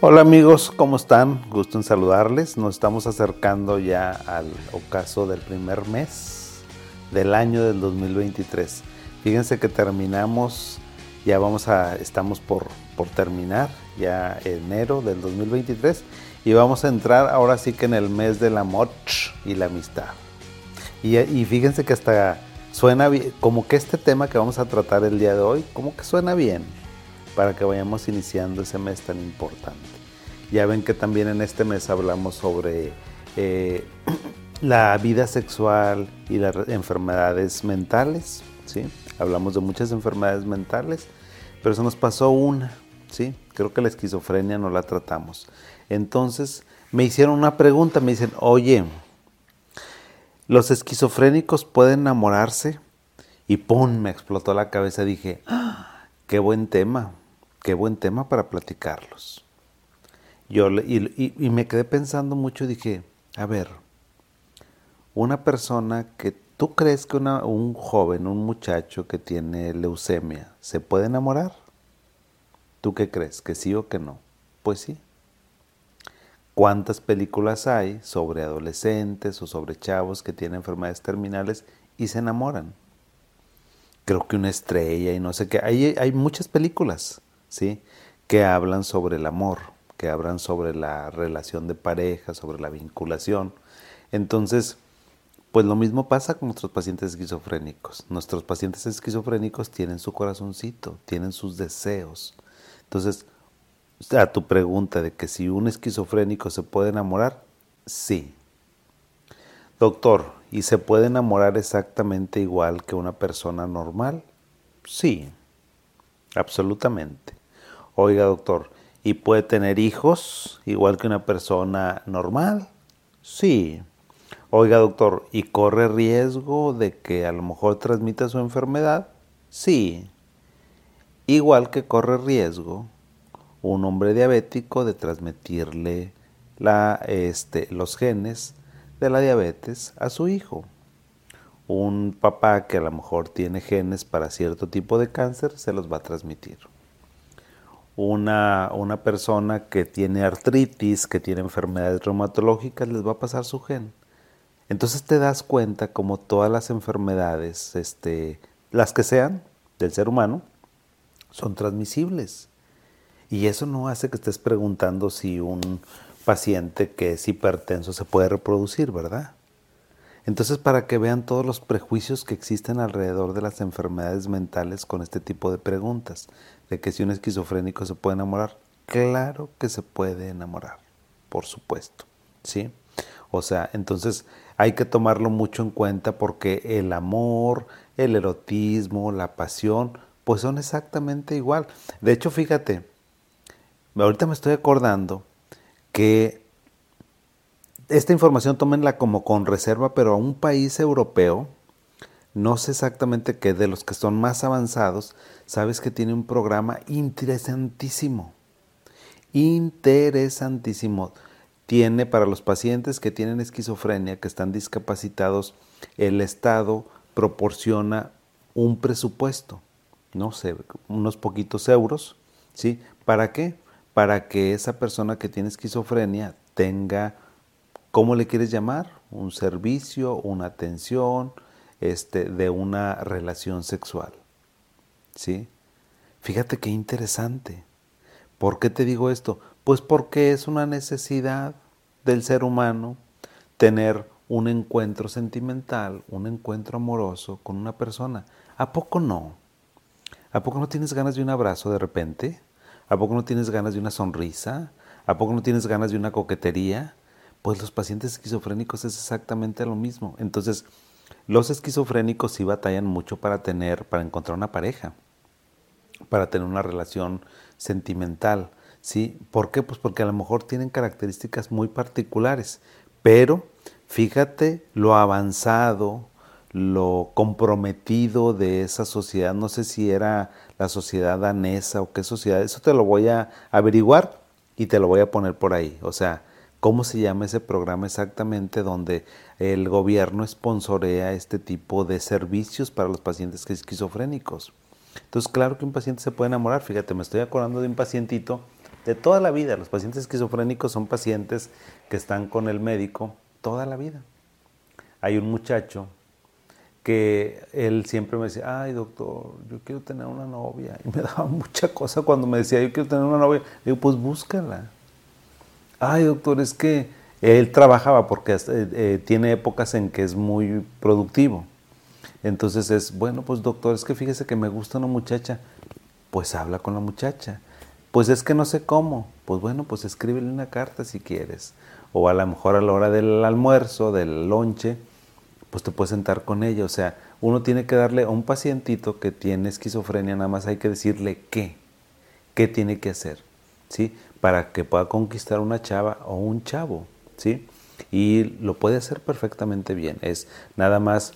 Hola amigos, ¿cómo están? Gusto en saludarles. Nos estamos acercando ya al ocaso del primer mes del año del 2023. Fíjense que terminamos, ya vamos a, estamos por, por terminar ya enero del 2023 y vamos a entrar ahora sí que en el mes del amor y la amistad. Y, y fíjense que hasta suena bien, como que este tema que vamos a tratar el día de hoy, como que suena bien para que vayamos iniciando ese mes tan importante. Ya ven que también en este mes hablamos sobre eh, la vida sexual y las enfermedades mentales, ¿sí? Hablamos de muchas enfermedades mentales, pero se nos pasó una, ¿sí? Creo que la esquizofrenia no la tratamos. Entonces me hicieron una pregunta, me dicen, oye, ¿los esquizofrénicos pueden enamorarse? Y ¡pum! me explotó la cabeza, dije, ¡Ah! qué buen tema, qué buen tema para platicarlos. Yo, y, me quedé pensando mucho dije, a ver, una persona que tú crees que un joven, un muchacho que tiene leucemia, ¿se puede enamorar? ¿Tú qué crees? ¿Que sí o que no? Pues sí. ¿Cuántas películas hay sobre adolescentes o sobre chavos que tienen enfermedades terminales y se enamoran? Creo que una estrella y no sé qué. Hay, muchas películas, ¿sí? Que hablan sobre el amor, que hablan sobre la relación de pareja, sobre la vinculación. Entonces, pues lo mismo pasa con nuestros pacientes esquizofrénicos. Nuestros pacientes esquizofrénicos tienen su corazoncito, tienen sus deseos. Entonces, a tu pregunta de que si un esquizofrénico se puede enamorar, sí. Doctor, ¿y se puede enamorar exactamente igual que una persona normal? Sí, absolutamente. Oiga, doctor, ¿y puede tener hijos igual que una persona normal? Sí. Oiga, doctor, ¿y corre riesgo de que a lo mejor transmita su enfermedad? Sí. Igual que corre riesgo un hombre diabético de transmitirle este, los genes de la diabetes a su hijo. Un papá que a lo mejor tiene genes para cierto tipo de cáncer se los va a transmitir. Una, una persona que tiene artritis, que tiene enfermedades reumatológicas, les va a pasar su gen. Entonces te das cuenta como todas las enfermedades, este, las que sean del ser humano, son transmisibles. Y eso no hace que estés preguntando si un paciente que es hipertenso se puede reproducir, ¿verdad? Entonces, para que vean todos los prejuicios que existen alrededor de las enfermedades mentales con este tipo de preguntas, de que si un esquizofrénico se puede enamorar, claro que se puede enamorar, por supuesto, ¿sí? O sea, entonces hay que tomarlo mucho en cuenta porque el amor, el erotismo, la pasión, pues son exactamente igual. De hecho, fíjate, ahorita me estoy acordando que esta información tómenla como con reserva, pero a un país europeo, no sé exactamente qué, de los que son más avanzados, sabes que tiene un programa interesantísimo. Interesantísimo. Tiene para los pacientes que tienen esquizofrenia, que están discapacitados, el Estado proporciona un presupuesto, no sé, unos poquitos euros, ¿sí? ¿Para qué? Para que esa persona que tiene esquizofrenia tenga, ¿cómo le quieres llamar? Un servicio, una atención, este, de una relación sexual. ¿Sí? Fíjate qué interesante. ¿Por qué te digo esto? Pues porque es una necesidad del ser humano tener un encuentro sentimental, un encuentro amoroso con una persona. ¿A poco no? ¿A poco no tienes ganas de un abrazo de repente? ¿A poco no tienes ganas de una sonrisa? ¿A poco no tienes ganas de una coquetería? Pues los pacientes esquizofrénicos es exactamente lo mismo. Entonces, los esquizofrénicos sí batallan mucho para tener, para encontrar una pareja, para tener una relación sentimental. ¿Sí? ¿Por qué? Pues porque a lo mejor tienen características muy particulares, pero fíjate lo avanzado, lo comprometido de esa sociedad. No sé si era la sociedad danesa o qué sociedad. Eso te lo voy a averiguar y te lo voy a poner por ahí. O sea, ¿Cómo se llama ese programa exactamente donde el gobierno sponsorea este tipo de servicios para los pacientes esquizofrénicos? Entonces, claro que un paciente se puede enamorar. Fíjate, me estoy acordando de un pacientito de toda la vida. Los pacientes esquizofrénicos son pacientes que están con el médico toda la vida. Hay un muchacho que él siempre me decía, ay doctor, yo quiero tener una novia. Y me daba mucha cosa cuando me decía, yo quiero tener una novia. Digo, pues búscala ay doctor, es que él trabajaba porque eh, eh, tiene épocas en que es muy productivo. Entonces es, bueno, pues doctor, es que fíjese que me gusta una muchacha. Pues habla con la muchacha. Pues es que no sé cómo. Pues bueno, pues escríbele una carta si quieres. O a lo mejor a la hora del almuerzo, del lonche, pues te puedes sentar con ella. O sea, uno tiene que darle a un pacientito que tiene esquizofrenia, nada más hay que decirle qué, qué tiene que hacer. ¿sí? Para que pueda conquistar una chava o un chavo, ¿sí? Y lo puede hacer perfectamente bien. Es nada más,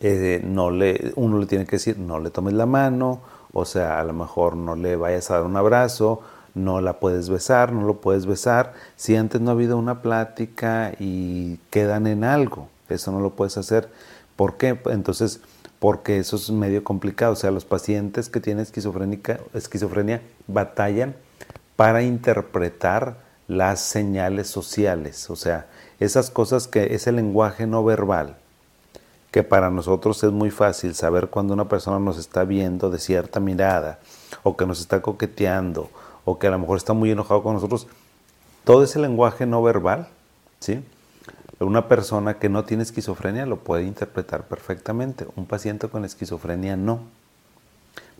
eh, no le, uno le tiene que decir, no le tomes la mano, o sea, a lo mejor no le vayas a dar un abrazo, no la puedes besar, no lo puedes besar, si antes no ha habido una plática y quedan en algo, eso no lo puedes hacer. ¿Por qué? Entonces, porque eso es medio complicado. O sea, los pacientes que tienen esquizofrenia batallan para interpretar las señales sociales, o sea, esas cosas que es el lenguaje no verbal, que para nosotros es muy fácil saber cuando una persona nos está viendo de cierta mirada, o que nos está coqueteando, o que a lo mejor está muy enojado con nosotros. Todo ese lenguaje no verbal, ¿sí? Una persona que no tiene esquizofrenia lo puede interpretar perfectamente, un paciente con esquizofrenia no.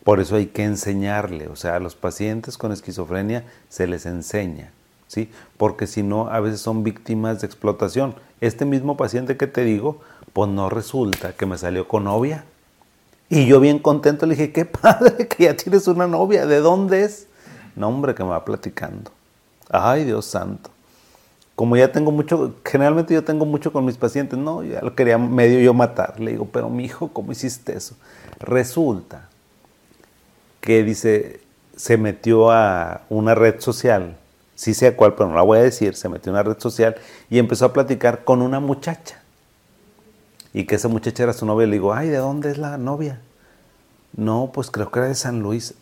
Por eso hay que enseñarle, o sea, a los pacientes con esquizofrenia se les enseña, ¿sí? Porque si no, a veces son víctimas de explotación. Este mismo paciente que te digo, pues no resulta que me salió con novia. Y yo bien contento le dije, qué padre que ya tienes una novia, ¿de dónde es? No, hombre, que me va platicando. Ay, Dios santo como ya tengo mucho, generalmente yo tengo mucho con mis pacientes, no, ya lo quería medio yo matar. Le digo, pero mi hijo, ¿cómo hiciste eso? Resulta que dice, se metió a una red social, sí sé cuál, pero no la voy a decir, se metió a una red social y empezó a platicar con una muchacha. Y que esa muchacha era su novia. Le digo, ay, ¿de dónde es la novia? No, pues creo que era de San Luis.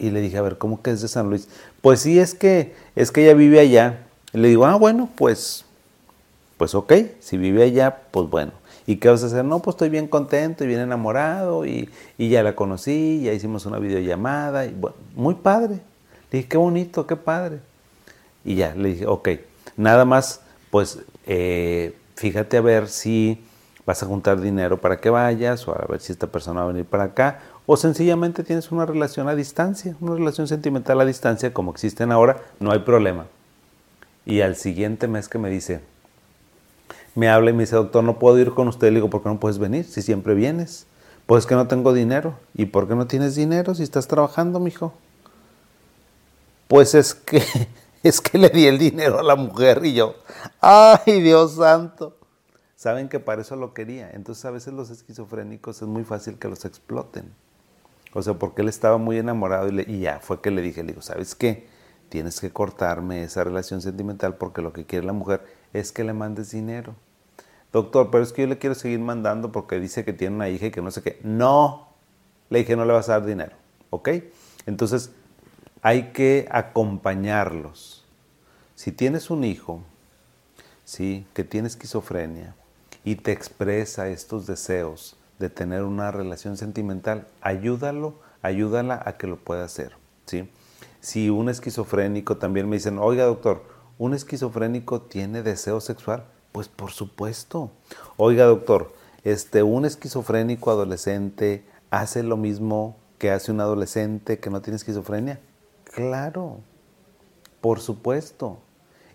Y le dije, a ver, ¿cómo que es de San Luis? Pues sí, es que, es que ella vive allá le digo, ah, bueno, pues, pues ok, si vive allá, pues bueno. ¿Y qué vas a hacer? No, pues estoy bien contento y bien enamorado y, ya la conocí, ya hicimos una videollamada y bueno, muy padre. Le dije, qué bonito, qué padre. Y ya, le dije, ok, nada más, pues eh, fíjate a ver si vas a juntar dinero para que vayas o a ver si esta persona va a venir para acá o sencillamente tienes una relación a distancia, una relación sentimental a distancia como existen ahora, no hay problema. Y al siguiente mes que me dice, me habla y me dice, doctor, no puedo ir con usted. Le digo, ¿por qué no puedes venir si siempre vienes? Pues que no tengo dinero. ¿Y por qué no tienes dinero si estás trabajando, mijo? Pues es que, es que le di el dinero a la mujer y yo, ¡ay, Dios santo! Saben que para eso lo quería. Entonces a veces los esquizofrénicos es muy fácil que los exploten. O sea, porque él estaba muy enamorado y, y ya fue que le dije, le digo, ¿sabes qué? Tienes que cortarme esa relación sentimental porque lo que quiere la mujer es que le mandes dinero. Doctor, pero es que yo le quiero seguir mandando porque dice que tiene una hija y que no sé qué. No, le dije no le vas a dar dinero, ¿ok? Entonces hay que acompañarlos. Si tienes un hijo, ¿sí? que tiene esquizofrenia y te expresa estos deseos de tener una relación sentimental, ayúdalo, ayúdala a que lo pueda hacer, ¿sí? Si un esquizofrénico también me dicen, oiga doctor, ¿un esquizofrénico tiene deseo sexual? Pues por supuesto. Oiga doctor, este, ¿un esquizofrénico adolescente hace lo mismo que hace un adolescente que no tiene esquizofrenia? Claro, por supuesto.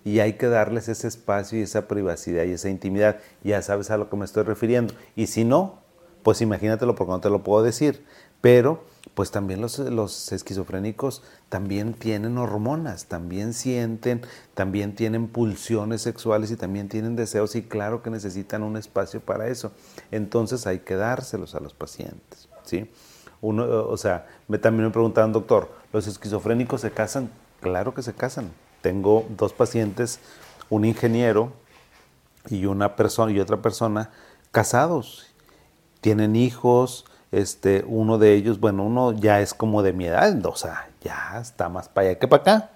Y hay que darles ese espacio y esa privacidad y esa intimidad. Ya sabes a lo que me estoy refiriendo. Y si no, pues imagínatelo porque no te lo puedo decir. Pero pues también los, los, esquizofrénicos también tienen hormonas, también sienten, también tienen pulsiones sexuales y también tienen deseos y claro que necesitan un espacio para eso. Entonces hay que dárselos a los pacientes, ¿sí? Uno, o sea, me, también me preguntaban, doctor, ¿los esquizofrénicos se casan? Claro que se casan. Tengo dos pacientes, un ingeniero y una persona y otra persona casados. Tienen hijos, este, uno de ellos, bueno, uno ya es como de mi edad, o sea, ya está más para allá que para acá,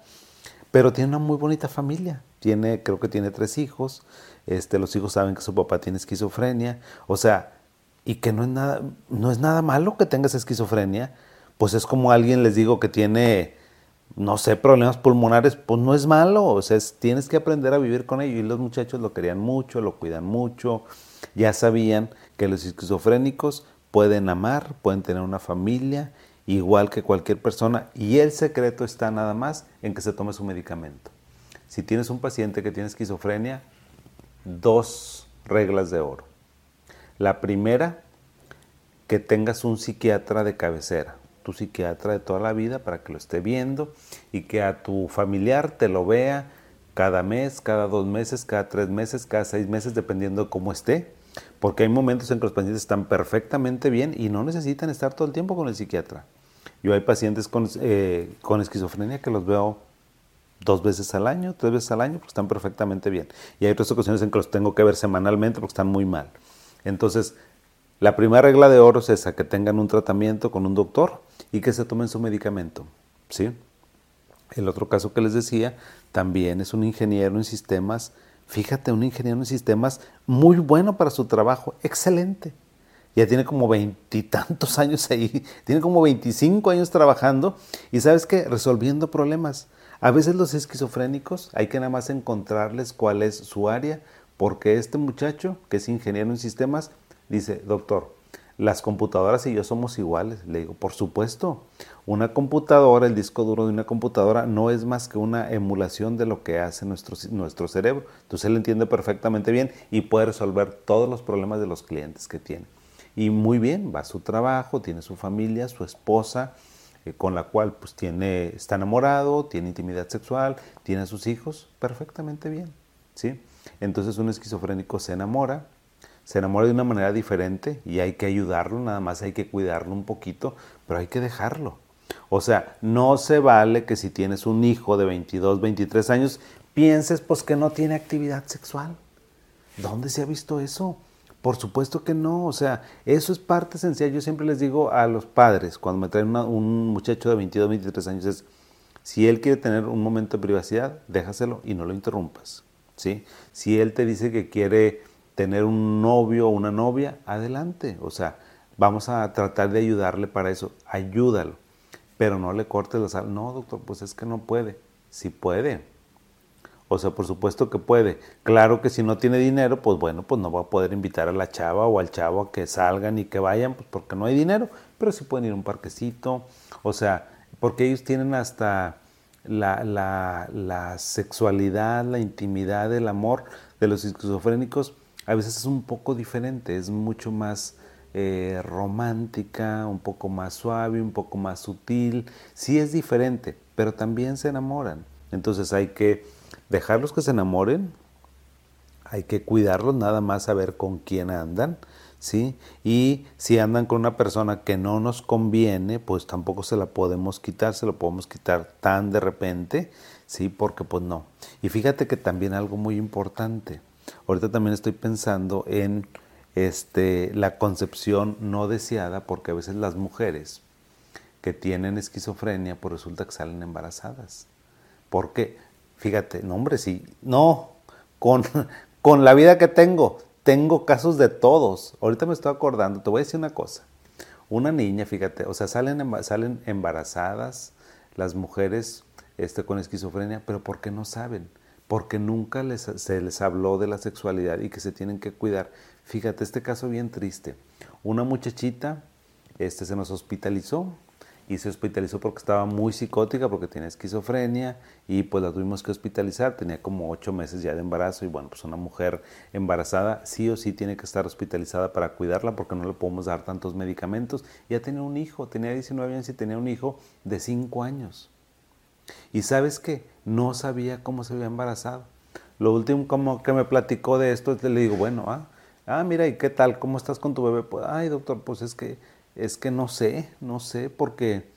pero tiene una muy bonita familia. Tiene, creo que tiene tres hijos. Este, los hijos saben que su papá tiene esquizofrenia, o sea, y que no es nada, no es nada malo que tengas esquizofrenia, pues es como alguien les digo que tiene, no sé, problemas pulmonares, pues no es malo, o sea, tienes que aprender a vivir con ello. Y los muchachos lo querían mucho, lo cuidan mucho, ya sabían que los esquizofrénicos pueden amar, pueden tener una familia, igual que cualquier persona, y el secreto está nada más en que se tome su medicamento. Si tienes un paciente que tiene esquizofrenia, dos reglas de oro. La primera, que tengas un psiquiatra de cabecera, tu psiquiatra de toda la vida para que lo esté viendo y que a tu familiar te lo vea cada mes, cada dos meses, cada tres meses, cada seis meses, dependiendo de cómo esté porque hay momentos en que los pacientes están perfectamente bien y no necesitan estar todo el tiempo con el psiquiatra. Yo hay pacientes con, eh, con esquizofrenia que los veo dos veces al año, tres veces al año, porque están perfectamente bien. Y hay otras ocasiones en que los tengo que ver semanalmente porque están muy mal. Entonces, la primera regla de oro es esa, que tengan un tratamiento con un doctor y que se tomen su medicamento. ¿sí? El otro caso que les decía también es un ingeniero en sistemas Fíjate, un ingeniero en sistemas muy bueno para su trabajo, excelente. Ya tiene como veintitantos años ahí, tiene como veinticinco años trabajando y sabes qué, resolviendo problemas. A veces los esquizofrénicos hay que nada más encontrarles cuál es su área, porque este muchacho, que es ingeniero en sistemas, dice, doctor, las computadoras y yo somos iguales. Le digo, por supuesto, una computadora, el disco duro de una computadora no es más que una emulación de lo que hace nuestro, nuestro cerebro. Entonces él entiende perfectamente bien y puede resolver todos los problemas de los clientes que tiene. Y muy bien, va a su trabajo, tiene su familia, su esposa, eh, con la cual pues tiene, está enamorado, tiene intimidad sexual, tiene a sus hijos, perfectamente bien. ¿sí? Entonces un esquizofrénico se enamora, se enamora de una manera diferente y hay que ayudarlo, nada más hay que cuidarlo un poquito, pero hay que dejarlo. O sea, no se vale que si tienes un hijo de 22, 23 años, pienses pues que no tiene actividad sexual. ¿Dónde se ha visto eso? Por supuesto que no, o sea, eso es parte esencial. Yo siempre les digo a los padres, cuando me traen un muchacho de 22, 23 años, es, si él quiere tener un momento de privacidad, déjaselo y no lo interrumpas. ¿sí? Si él te dice que quiere tener un novio o una novia, adelante. O sea, vamos a tratar de ayudarle para eso. Ayúdalo. Pero no le cortes la sal. No, doctor, pues es que no puede. Sí puede. O sea, por supuesto que puede. Claro que si no tiene dinero, pues bueno, pues no va a poder invitar a la chava o al chavo a que salgan y que vayan, pues porque no hay dinero. Pero sí pueden ir a un parquecito. O sea, porque ellos tienen hasta la, la, la sexualidad, la intimidad, el amor de los esquizofrénicos a veces es un poco diferente, es mucho más eh, romántica, un poco más suave, un poco más sutil. Sí es diferente, pero también se enamoran. Entonces hay que dejarlos que se enamoren, hay que cuidarlos nada más saber con quién andan, ¿sí? Y si andan con una persona que no nos conviene, pues tampoco se la podemos quitar, se lo podemos quitar tan de repente, ¿sí? Porque pues no. Y fíjate que también algo muy importante, Ahorita también estoy pensando en este, la concepción no deseada, porque a veces las mujeres que tienen esquizofrenia, pues resulta que salen embarazadas. Porque, fíjate, no hombre, sí, no, con, con la vida que tengo, tengo casos de todos. Ahorita me estoy acordando, te voy a decir una cosa. Una niña, fíjate, o sea, salen, salen embarazadas las mujeres este, con esquizofrenia, pero ¿por qué no saben? Porque nunca les, se les habló de la sexualidad y que se tienen que cuidar. Fíjate, este caso bien triste. Una muchachita este, se nos hospitalizó y se hospitalizó porque estaba muy psicótica, porque tenía esquizofrenia y pues la tuvimos que hospitalizar. Tenía como ocho meses ya de embarazo y bueno, pues una mujer embarazada sí o sí tiene que estar hospitalizada para cuidarla porque no le podemos dar tantos medicamentos. Ya tenía un hijo, tenía 19 años y tenía un hijo de 5 años. Y sabes qué, no sabía cómo se había embarazado. Lo último como que me platicó de esto, le digo, bueno, ah, ah, mira, ¿y qué tal? ¿Cómo estás con tu bebé? Pues, ay, doctor, pues es que, es que no sé, no sé, porque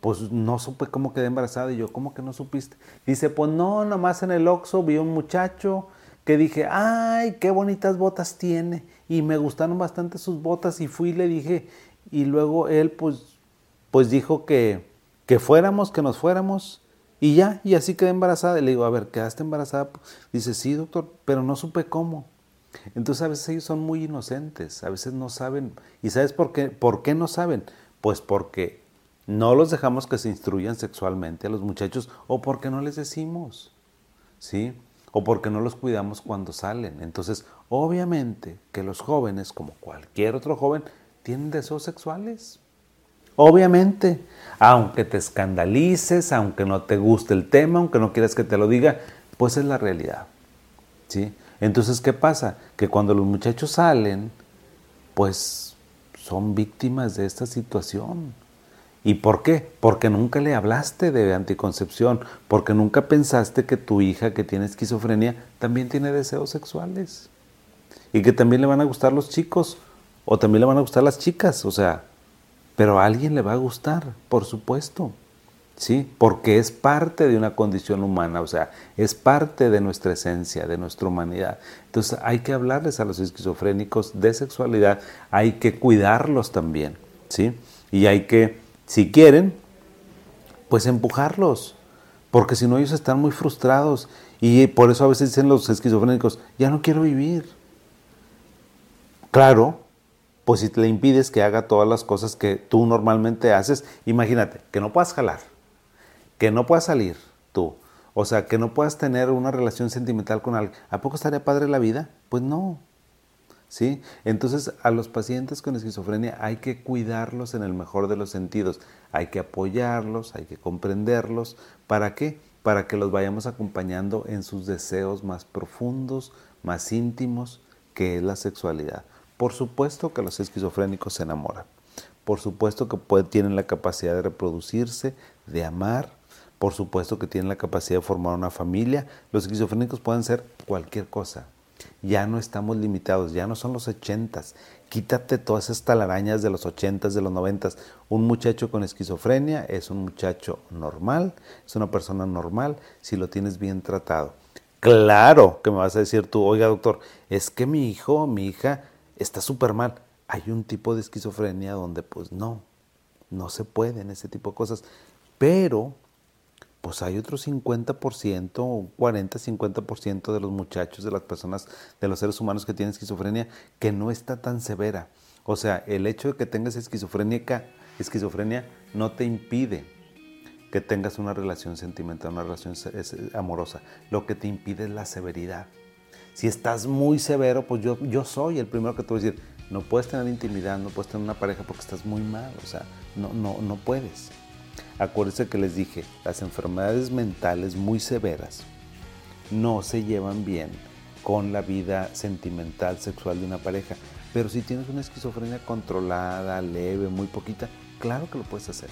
pues no supe cómo quedé embarazada. Y yo, ¿cómo que no supiste? Dice, pues no, nomás en el Oxxo vi un muchacho que dije, ay, qué bonitas botas tiene. Y me gustaron bastante sus botas y fui y le dije, y luego él pues, pues dijo que, que fuéramos, que nos fuéramos. Y ya, y así quedé embarazada. Y le digo, a ver, ¿quedaste embarazada? Dice, sí, doctor, pero no supe cómo. Entonces a veces ellos son muy inocentes, a veces no saben. ¿Y sabes por qué? ¿Por qué no saben? Pues porque no los dejamos que se instruyan sexualmente a los muchachos o porque no les decimos, ¿sí? O porque no los cuidamos cuando salen. Entonces, obviamente que los jóvenes, como cualquier otro joven, tienen deseos sexuales. Obviamente, aunque te escandalices, aunque no te guste el tema, aunque no quieras que te lo diga, pues es la realidad. ¿sí? Entonces, ¿qué pasa? Que cuando los muchachos salen, pues son víctimas de esta situación. ¿Y por qué? Porque nunca le hablaste de anticoncepción, porque nunca pensaste que tu hija que tiene esquizofrenia también tiene deseos sexuales y que también le van a gustar los chicos o también le van a gustar las chicas, o sea, pero a alguien le va a gustar, por supuesto. ¿sí? Porque es parte de una condición humana, o sea, es parte de nuestra esencia, de nuestra humanidad. Entonces hay que hablarles a los esquizofrénicos de sexualidad, hay que cuidarlos también, ¿sí? Y hay que, si quieren, pues empujarlos, porque si no ellos están muy frustrados y por eso a veces dicen los esquizofrénicos, ya no quiero vivir. Claro, pues si te le impides que haga todas las cosas que tú normalmente haces, imagínate, que no puedas jalar, que no puedas salir tú, o sea, que no puedas tener una relación sentimental con alguien, ¿a poco estaría padre la vida? Pues no. ¿Sí? Entonces, a los pacientes con esquizofrenia hay que cuidarlos en el mejor de los sentidos, hay que apoyarlos, hay que comprenderlos. ¿Para qué? Para que los vayamos acompañando en sus deseos más profundos, más íntimos, que es la sexualidad. Por supuesto que los esquizofrénicos se enamoran. Por supuesto que tienen la capacidad de reproducirse, de amar, por supuesto que tienen la capacidad de formar una familia. Los esquizofrénicos pueden ser cualquier cosa. Ya no estamos limitados, ya no son los ochentas. Quítate todas esas talarañas de los ochentas, de los noventas. Un muchacho con esquizofrenia es un muchacho normal, es una persona normal si lo tienes bien tratado. Claro que me vas a decir tú, oiga doctor, es que mi hijo, mi hija está súper mal. Hay un tipo de esquizofrenia donde pues no, no se pueden ese tipo de cosas. Pero pues hay otro 50%, 40, 50% de los muchachos, de las personas, de los seres humanos que tienen esquizofrenia, que no está tan severa. O sea, el hecho de que tengas esquizofrenia no te impide que tengas una relación sentimental, una relación amorosa. Lo que te impide es la severidad. Si estás muy severo, pues yo, yo soy el primero que te voy a decir, no puedes tener intimidad, no puedes tener una pareja porque estás muy mal, o sea, no, no, no puedes. Acuérdense que les dije, las enfermedades mentales muy severas no se llevan bien con la vida sentimental, sexual de una pareja. Pero si tienes una esquizofrenia controlada, leve, muy poquita, claro que lo puedes hacer.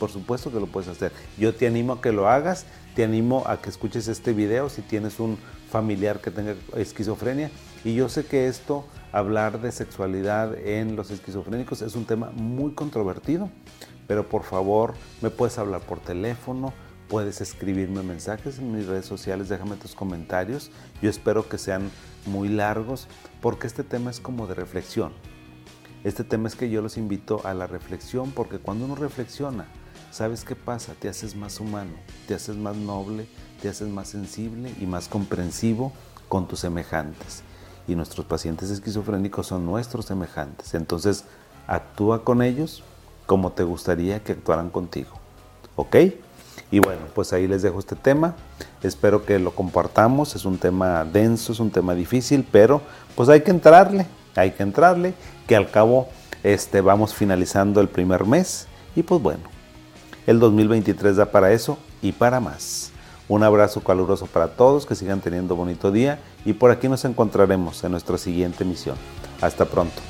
Por supuesto que lo puedes hacer. Yo te animo a que lo hagas, te animo a que escuches este video si tienes un familiar que tenga esquizofrenia. Y yo sé que esto, hablar de sexualidad en los esquizofrénicos, es un tema muy controvertido pero por favor me puedes hablar por teléfono, puedes escribirme mensajes en mis redes sociales, déjame tus comentarios. Yo espero que sean muy largos porque este tema es como de reflexión. Este tema es que yo los invito a la reflexión porque cuando uno reflexiona, ¿sabes qué pasa? Te haces más humano, te haces más noble, te haces más sensible y más comprensivo con tus semejantes. Y nuestros pacientes esquizofrénicos son nuestros semejantes. Entonces, actúa con ellos como te gustaría que actuaran contigo. ¿Ok? Y bueno, pues ahí les dejo este tema. Espero que lo compartamos. Es un tema denso, es un tema difícil, pero pues hay que entrarle, hay que entrarle, que al cabo este, vamos finalizando el primer mes y pues bueno, el 2023 da para eso y para más. Un abrazo caluroso para todos, que sigan teniendo bonito día y por aquí nos encontraremos en nuestra siguiente misión. Hasta pronto.